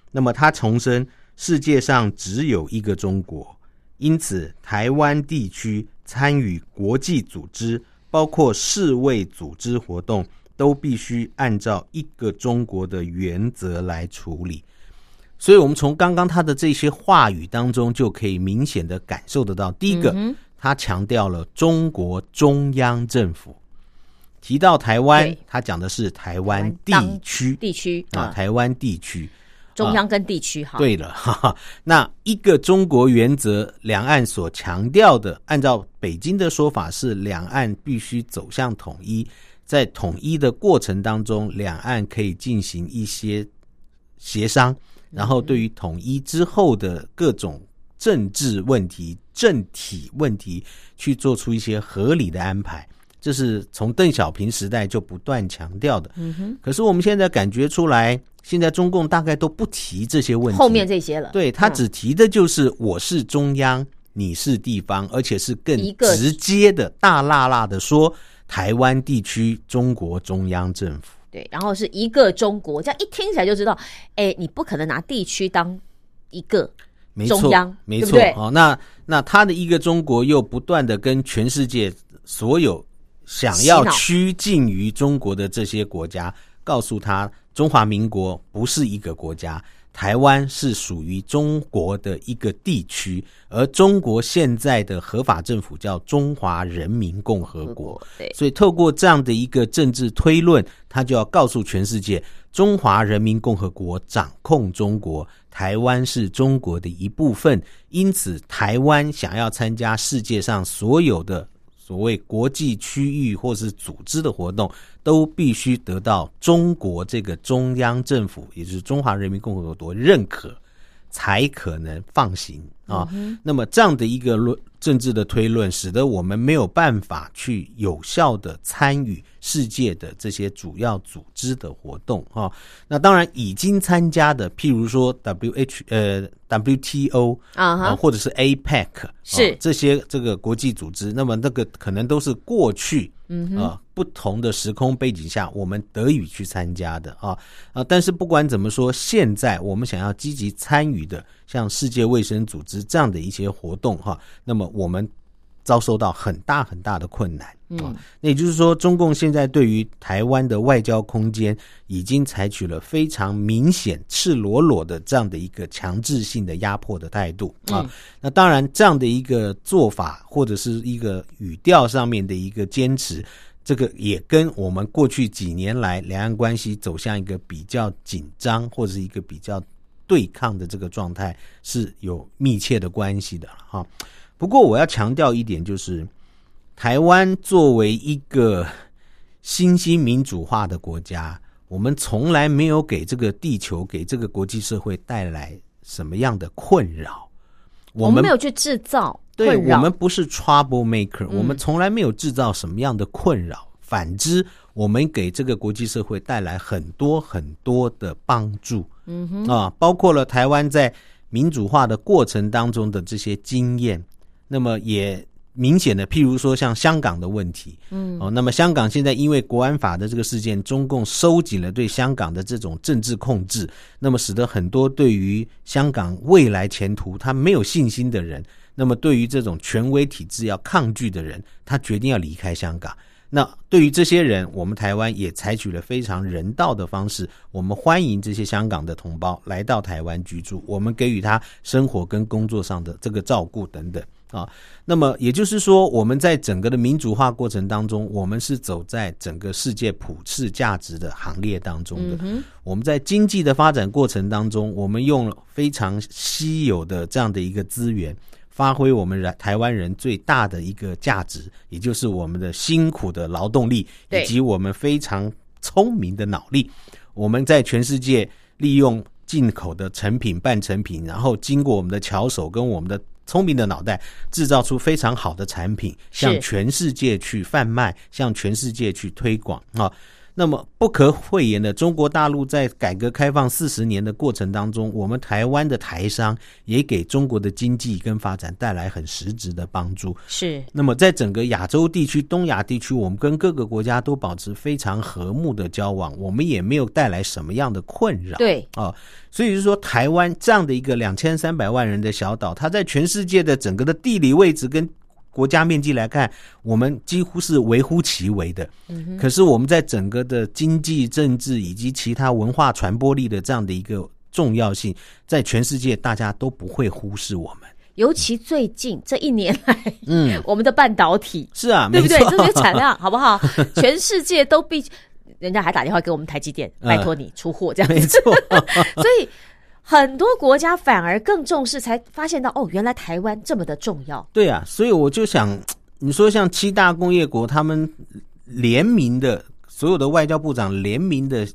S3: 那么他重申，世界上只有一个中国，因此台湾地区参与国际组织包括世卫组织活动，都必须按照一个中国的原则来处理。所以，我们从刚刚他的这些话语当中，就可以明显的感受得到，第一个，他强调了中国中央政府。提到台湾，他讲的是台湾地区。
S1: 地区
S3: 啊，
S1: 啊，
S3: 台湾地区。
S1: 中央跟地区哈，
S3: 对了，哈哈，那一个中国原则，两岸所强调的，按照北京的说法是，两岸必须走向统一，在统一的过程当中，两岸可以进行一些协商，然后对于统一之后的各种政治问题、政体问题，去做出一些合理的安排。这是从邓小平时代就不断强调的。
S1: 嗯哼，
S3: 可是我们现在感觉出来，现在中共大概都不提这些问题。
S1: 后面这些了，
S3: 对他
S1: 嗯
S3: 只提的就是我是中央，你是地方，而且是更直接的、大辣辣的说台湾地区中国中央政府。
S1: 对，然后是一个中国，这样一听起来就知道，哎，你不可能拿地区当一个，
S3: 没错，
S1: 中央
S3: 没错。
S1: 对不对
S3: 哦，那那他的一个中国又不断的跟全世界所有想要趋近于中国的这些国家，告诉他中华民国不是一个国家，台湾是属于中国的一个地区，而中国现在的合法政府叫中华人民共和国。
S1: 对，
S3: 所以，透过这样的一个政治推论，他就要告诉全世界，中华人民共和国掌控中国，台湾是中国的一部分。因此，台湾想要参加世界上所有的所谓国际区域或是组织的活动，都必须得到中国这个中央政府，也就是中华人民共和国认可。才可能放行啊。那么这样的一个论政治的推论，使得我们没有办法去有效的参与世界的这些主要组织的活动啊。那当然已经参加的，譬如说 W H 呃 WTO
S1: 啊哈。
S3: 呃或者是 APEC
S1: 是。
S3: 啊这些这个国际组织，那么那个可能都是过去嗯啊不同的时空背景下我们得以去参加的啊啊，但是不管怎么说，现在我们想要积极参与的，像世界卫生组织这样的一些活动哈、那么我们遭受到很大很大的困难。啊，那也就是说，中共现在对于台湾的外交空间已经采取了非常明显、赤裸裸的这样的一个强制性的压迫的态度啊。那当然，这样的一个做法或者是一个语调上面的一个坚持，这个也跟我们过去几年来两岸关系走向一个比较紧张或者是一个比较对抗的这个状态是有密切的关系的哈。不过我要强调一点，就是台湾作为一个新兴民主化的国家，我们从来没有给这个地球、给这个国际社会带来什么样的困扰。
S1: 我们没有去制造
S3: 对我们不是 trouble maker，、
S1: 嗯
S3: 我们从来没有制造什么样的困扰。反之，我们给这个国际社会带来很多很多的帮助。嗯哼，啊，包括了台湾在民主化的过程当中的这些经验，那么也明显的，譬如说像香港的问题，嗯，哦，那么香港现在因为国安法的这个事件，中共收紧了对香港的这种政治控制，那么使得很多对于香港未来前途他没有信心的人，那么对于这种权威体制要抗拒的人，他决定要离开香港。那对于这些人，我们台湾也采取了非常人道的方式，我们欢迎这些香港的同胞来到台湾居住，我们给予他生活跟工作上的这个照顾等等啊。那么也就是说，我们在整个的民主化过程当中，我们是走在整个世界普世价值的行列当中的。我们在经济的发展过程当中，我们用了非常稀有的这样的一个资源。发挥我们人台湾人最大的一个价值，也就是我们的辛苦的劳动力，以及我们非常聪明的脑力。我们在全世界利用进口的成品、半成品，然后经过我们的巧手跟我们的聪明的脑袋，制造出非常好的产品，向全世界去贩卖，向全世界去推广啊。那么不可讳言的，中国大陆在改革开放四十年的过程当中，我们台湾的台商也给中国的经济跟发展带来很实质的帮助。
S1: 是
S3: 那么在整个亚洲地区、东亚地区，我们跟各个国家都保持非常和睦的交往，我们也没有带来什么样的困扰。
S1: 对
S3: 啊、所以就是说，台湾这样的一个两千三百万人的小岛，它在全世界的整个的地理位置跟国家面积来看，我们几乎是微乎其微的。可是我们在整个的经济、政治以及其他文化传播力的这样的一个重要性，在全世界大家都不会忽视我们。
S1: 尤其最近这一年来，
S3: 嗯，
S1: 我们的半导体，
S3: 是啊，
S1: 对不对？这些产量 好不好？全世界都必，人家还打电话给我们台积电，
S3: 嗯
S1: 拜托你出货这样
S3: 没
S1: 子。
S3: 错，
S1: 所以很多国家反而更重视，才发现到哦，原来台湾这么的重要。
S3: 对啊，所以我就想，你说像七大工业国，他们联名的所有的外交部长联名的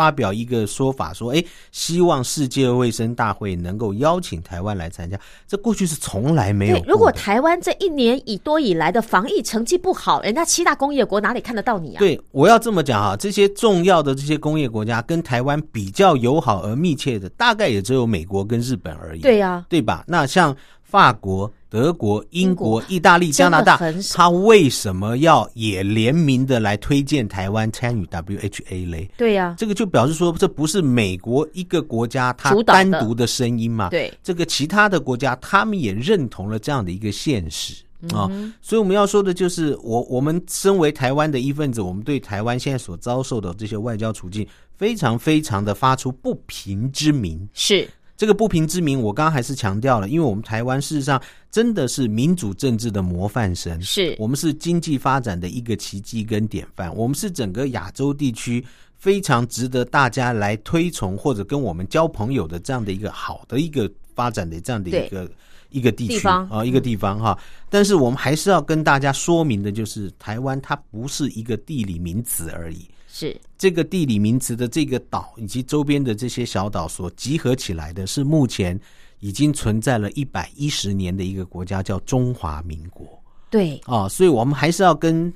S3: 发表一个说法，说，哎，希望世界卫生大会能够邀请台湾来参加，这过去是从来没有
S1: 如果台湾这一年以多以来的防疫成绩不好，人家七大工业国哪里看得到你啊？
S3: 对，我要这么讲哈，这些重要的这些工业国家跟台湾比较友好而密切的，大概也只有美国跟日本而已。
S1: 对呀、
S3: 对吧？那像法国、德国、英国、意大利、加拿大他为什么要也联名的来推荐台湾参与 WHA 嘞？
S1: 对呀、
S3: 这个就表示说，这不是美国一个国家它
S1: 主导的。
S3: 单独的声音嘛？
S1: 对。
S3: 这个其他的国家他们也认同了这样的一个现实。
S1: 嗯
S3: 啊、所以我们要说的就是，我我们身为台湾的一份子，我们对台湾现在所遭受的这些外交处境，非常非常的发出不平之鸣。
S1: 是
S3: 这个不平之名，我刚刚还是强调了，因为我们台湾事实上真的是民主政治的模范生，
S1: 是
S3: 我们是经济发展的一个奇迹跟典范，我们是整个亚洲地区非常值得大家来推崇或者跟我们交朋友的这样的一个好的一个发展的这样的一个一个地区啊、一个地方哈。但是我们还是要跟大家说明的，就是台湾它不是一个地理名词而已。
S1: 是。
S3: 这个地理名词的这个岛以及周边的这些小岛所集合起来的，是目前已经存在了一百一十年的一个国家，叫中华民国。
S1: 对，
S3: 啊、所以我们还是要跟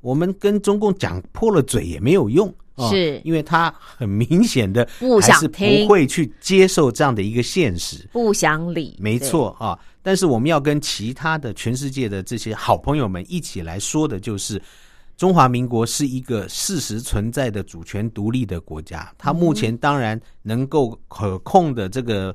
S3: 我们跟中共讲破了嘴也没有用。啊
S1: 是。
S3: 因为他很明显的
S1: 不
S3: 还是
S1: 想听。
S3: 不会去接受这样的一个现实。
S1: 不想理，
S3: 没错啊，但是我们要跟其他的全世界的这些好朋友们一起来说的，就是中华民国是一个事实存在的主权独立的国家。它目前当然能够可控的这个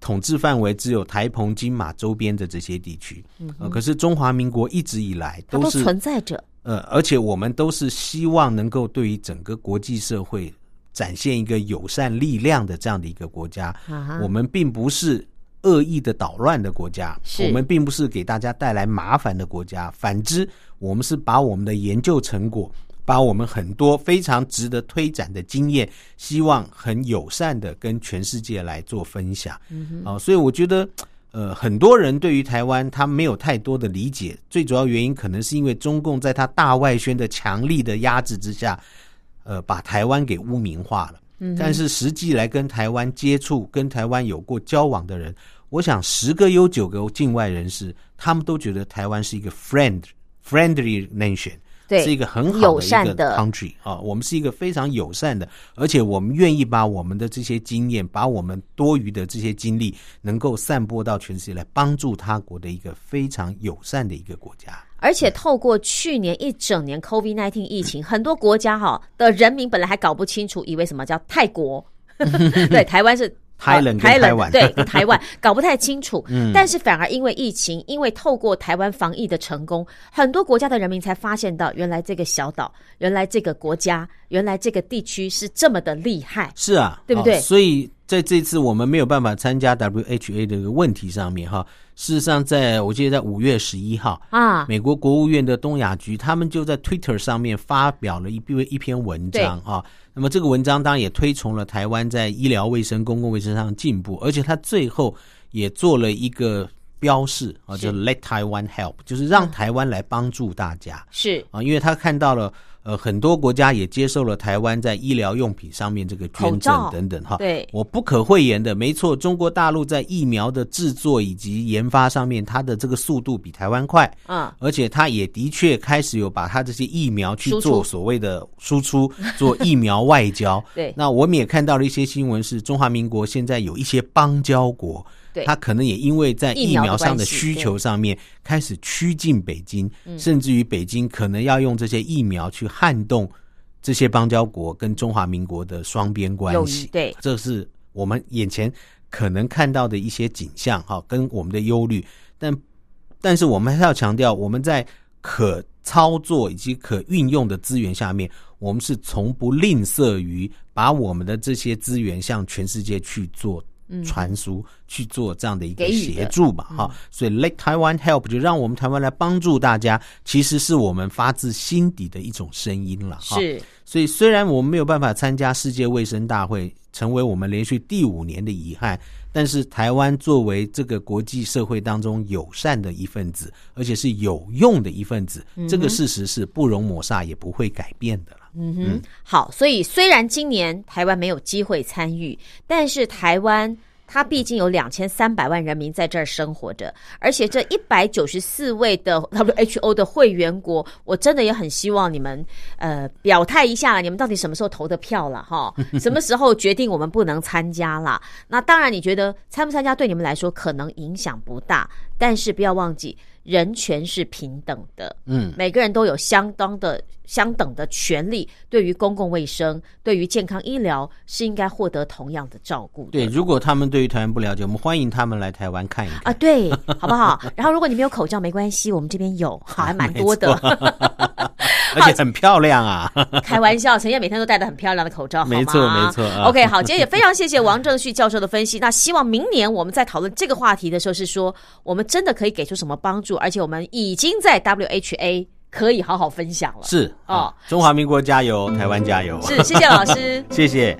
S3: 统治范围只有台澎金马周边的这些地区，呃，可是中华民国一直以来
S1: 都
S3: 是
S1: 存在着。
S3: 呃，而且我们都是希望能够对于整个国际社会展现一个友善力量的这样的一个国家。
S1: 啊
S3: 我们并不是恶意的捣乱的国家，我们并不是给大家带来麻烦的国家。反之，我们是把我们的研究成果，把我们很多非常值得推展的经验，希望很友善的跟全世界来做分享。嗯啊、所以我觉得。呃，很多人对于台湾他没有太多的理解，最主要原因可能是因为中共在他大外宣的强力的压制之下，呃，把台湾给污名化了。嗯，但是实际来跟台湾接触、跟台湾有过交往的人，我想十个有九个境外人士，他们都觉得台湾是一个 friend friendly nation，
S1: 对
S3: 是一个很好的一个
S1: 的
S3: country 啊，我们是一个非常友善的，而且我们愿意把我们的这些经验，把我们多余的这些经历，能够散播到全世界来，帮助他国的一个非常友善的一个国家。
S1: 而且透过去年一整年 COVID-19 疫情，很多国家哈的人民本来还搞不清楚，以为什么叫泰国，对，台湾是。
S3: Thailand 跟
S1: 台
S3: 台湾。
S1: 对台湾 搞不太清楚，嗯，但是反而因为疫情，因为透过台湾防疫的成功，很多国家的人民才发现到，原来这个小岛，原来这个国家，原来这个地区是这么的厉害，
S3: 是啊，
S1: 对不对？
S3: 哦所以在这次我们没有办法参加 WHA 的一个问题上面哈，事实上在我记得在五月十一号
S1: 啊
S3: 美国国务院的东亚局他们就在 Twitter 上面发表了一篇一篇文章啊。那么这个文章当然也推崇了台湾在医疗卫生、公共卫生上的进步，而且他最后也做了一个标示啊，
S1: 是
S3: 就 Let Taiwan Help，就是让台湾来帮助大家。
S1: 是
S3: 啊，因为他看到了呃很多国家也接受了台湾在医疗用品上面这个捐赠等等哈。
S1: 对
S3: 我不可讳言的，没错，中国大陆在疫苗的制作以及研发上面，它的这个速度比台湾快。
S1: 嗯，
S3: 而且它也的确开始有把它这些疫苗去做所谓的输出，做疫苗外交。
S1: 对
S3: 那我们也看到了一些新闻，是中华民国现在有一些邦交国，
S1: 对。
S3: 它可能也因为在疫
S1: 疫苗
S3: 上的需求上面开始趋近北京，
S1: 嗯。
S3: 甚至于北京可能要用这些疫苗去撼动这些邦交国跟中华民国的双边关系。
S1: 对。
S3: 这是我们眼前可能看到的一些景象哈，跟我们的忧虑，但但是我们还是要强调，我们在可操作以及可运用的资源下面，我们是从不吝啬于把我们的这些资源向全世界去做传输，去做这样的一个协助吧，哈。所以 Let Taiwan Help 就让我们台湾来帮助大家，其实是我们发自心底的一种声音了，哈。
S1: 是
S3: 所以虽然我们没有办法参加世界卫生大会，成为我们连续第五年的遗憾，但是台湾作为这个国际社会当中友善的一份子，而且是有用的一份子，这个事实是不容抹煞，也不会改变的了。
S1: 嗯哼，好，所以虽然今年台湾没有机会参与，但是台湾。它毕竟有两千三百万人民在这儿生活着，而且这一百九十四位的 WHO 的会员国，我真的也很希望你们呃表态一下，你们到底什么时候投的票了哈？什么时候决定我们不能参加了？那当然，你觉得参不参加对你们来说可能影响不大，但是不要忘记。人权是平等的，
S3: 嗯，
S1: 每个人都有相当的、相等的权利。对于公共卫生、对于健康医疗，是应该获得同样的照顾的。
S3: 对，如果他们对于台湾不了解，我们欢迎他们来台湾看一看
S1: 啊，对，好不好？然后如果你没有口罩，没关系，我们这边有，好还蛮多的，
S3: 而且很漂亮啊。
S1: 开玩笑，陈燕每天都戴的很漂亮的口罩，
S3: 没错没错啊
S1: OK，好，今天也非常谢谢王正旭教授的分析。那希望明年我们在讨论这个话题的时候，是说我们真的可以给出什么帮助，而且我们已经在 WHA 可以好好分享了。
S3: 是
S1: 哦
S3: 啊，中华民国加油，台湾加油！
S1: 是，谢谢老师。
S3: 谢谢。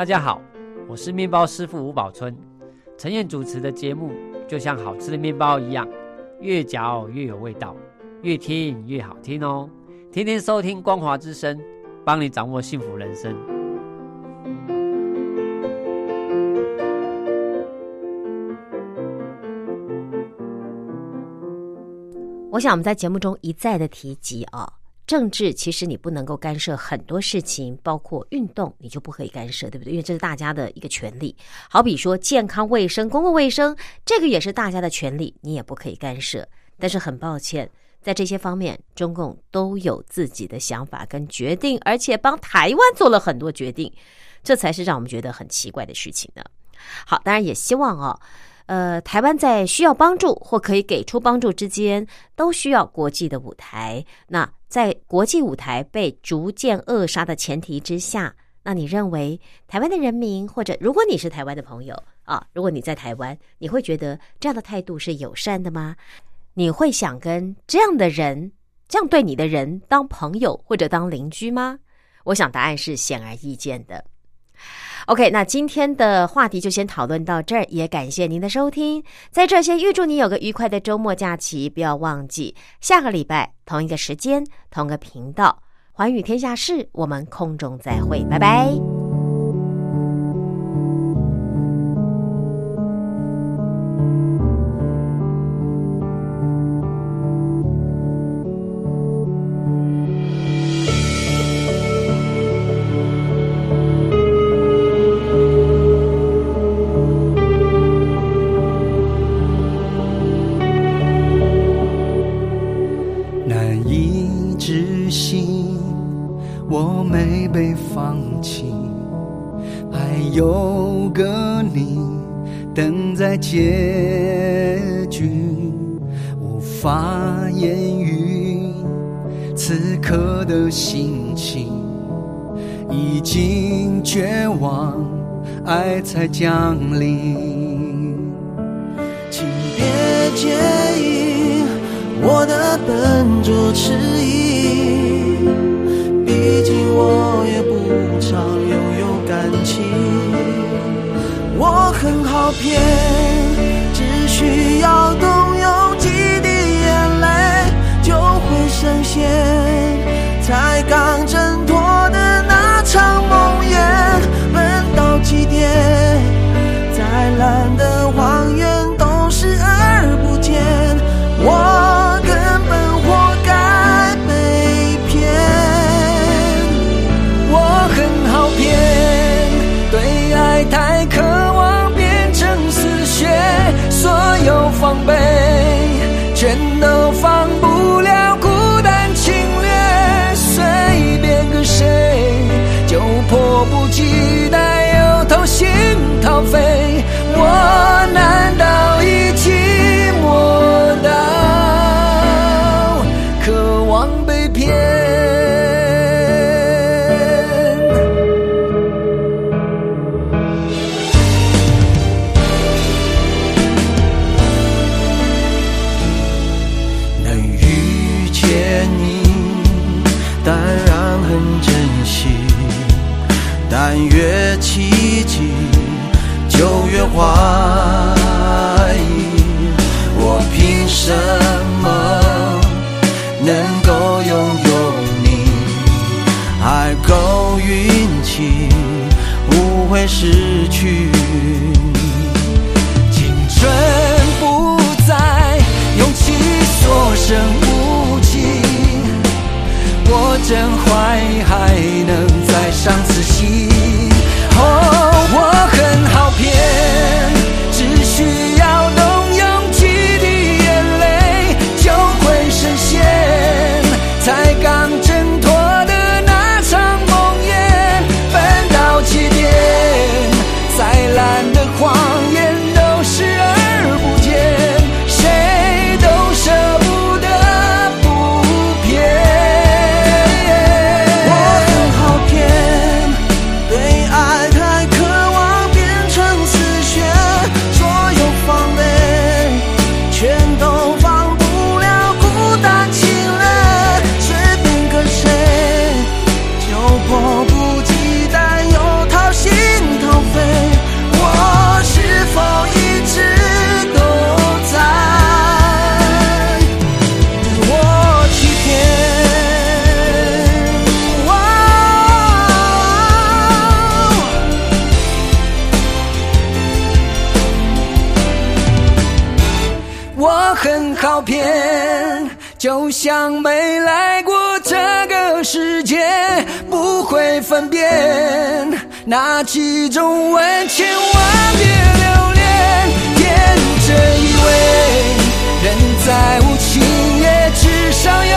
S4: 大家好，我是面包师傅吴宝春。陈燕主持的节目就像好吃的面包一样，越嚼越有味道，越听越好听哦。天天收听光华之声，帮你掌握幸福人生。
S1: 我想我们在节目中一再的提及啊，政治其实你不能够干涉很多事情，包括运动，你就不可以干涉，对不对？因为这是大家的一个权利。好比说健康卫生、公共卫生，这个也是大家的权利，你也不可以干涉。但是很抱歉，
S5: 在这些方面，中共都有自己的想法跟决定，而且帮台湾做了很多决定，这才是让我们觉得很奇怪的事情呢。好，当然也希望哦，呃，台湾在需要帮助或可以给出帮助之间，都需要国际的舞台。那在国际舞台被逐渐扼杀的前提之下，那你认为台湾的人民，或者如果你是台湾的朋友啊，如果你在台湾，你会觉得这样的态度是友善的吗？你会想跟这样的人、这样对你的人当朋友或者当邻居吗？我想答案是显而易见的。OK，那今天的话题就先讨论到这儿，也感谢您的收听。在这先预祝你有个愉快的周末假期，不要忘记下个礼拜同一个时间、同个频道《寰宇天下事》，我们空中再会，拜拜。
S6: 辨哪几种吻，千万别留恋。天真以为人在无情也至少有